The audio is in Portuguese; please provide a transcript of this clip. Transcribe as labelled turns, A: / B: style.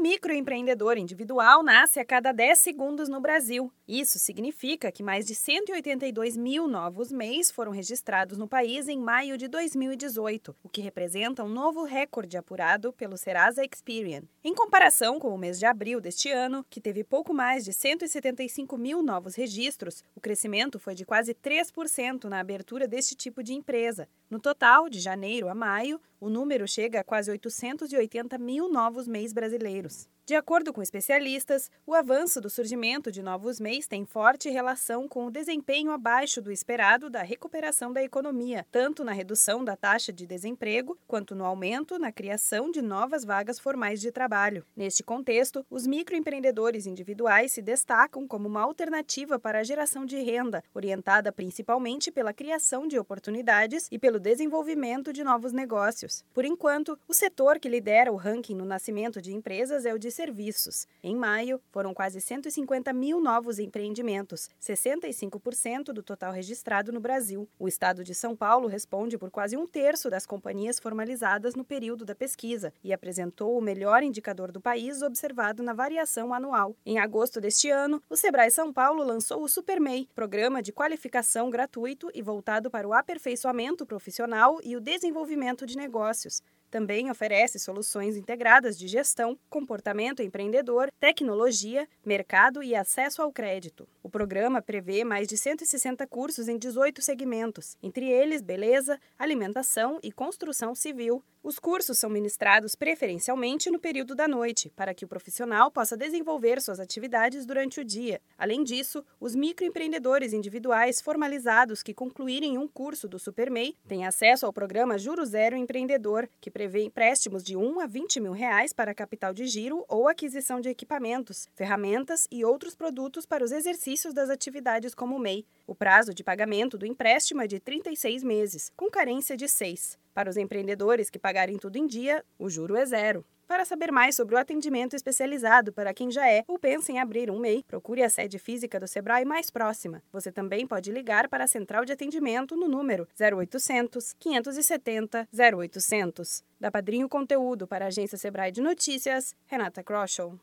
A: Um microempreendedor individual nasce a cada 10 segundos no Brasil. Isso significa que mais de 182 mil novos MEIs foram registrados no país em maio de 2018, o que representa um novo recorde apurado pelo Serasa Experian. Em comparação com o mês de abril deste ano, que teve pouco mais de 175 mil novos registros, o crescimento foi de quase 3% na abertura deste tipo de empresa. No total, de janeiro a maio, o número chega a quase 880 mil novos MEIs brasileiros. De acordo com especialistas, o avanço do surgimento de novos MEIs tem forte relação com o desempenho abaixo do esperado da recuperação da economia, tanto na redução da taxa de desemprego quanto no aumento na criação de novas vagas formais de trabalho. Neste contexto, os microempreendedores individuais se destacam como uma alternativa para a geração de renda, orientada principalmente pela criação de oportunidades e pelo desenvolvimento de novos negócios. Por enquanto, o setor que lidera o ranking no nascimento de empresas é o de serviços. Em maio, foram quase 150 mil novos empreendimentos, 65% do total registrado no Brasil. O estado de São Paulo responde por quase um terço das companhias formalizadas no período da pesquisa e apresentou o melhor indicador do país observado na variação anual. Em agosto deste ano, o Sebrae São Paulo lançou o SuperMEI, programa de qualificação gratuito e voltado para o aperfeiçoamento profissional e o desenvolvimento de negócios. Também oferece soluções integradas de gestão, comportamento empreendedor, tecnologia, mercado e acesso ao crédito. O programa prevê mais de 160 cursos em 18 segmentos, entre eles beleza, alimentação e construção civil, os cursos são ministrados preferencialmente no período da noite, para que o profissional possa desenvolver suas atividades durante o dia. Além disso, os microempreendedores individuais formalizados que concluírem um curso do SuperMEI têm acesso ao programa Juro Zero Empreendedor, que prevê empréstimos de 1 a 20 mil reais para capital de giro ou aquisição de equipamentos, ferramentas e outros produtos para os exercícios das atividades como MEI. O prazo de pagamento do empréstimo é de 36 meses, com carência de 6. Para os empreendedores que pagarem tudo em dia, o juro é zero. Para saber mais sobre o atendimento especializado para quem já é ou pensa em abrir um MEI, procure a sede física do Sebrae mais próxima. Você também pode ligar para a central de atendimento no número 0800 570 0800. Da Padrinho Conteúdo para a agência Sebrae de Notícias, Renata Kroschel.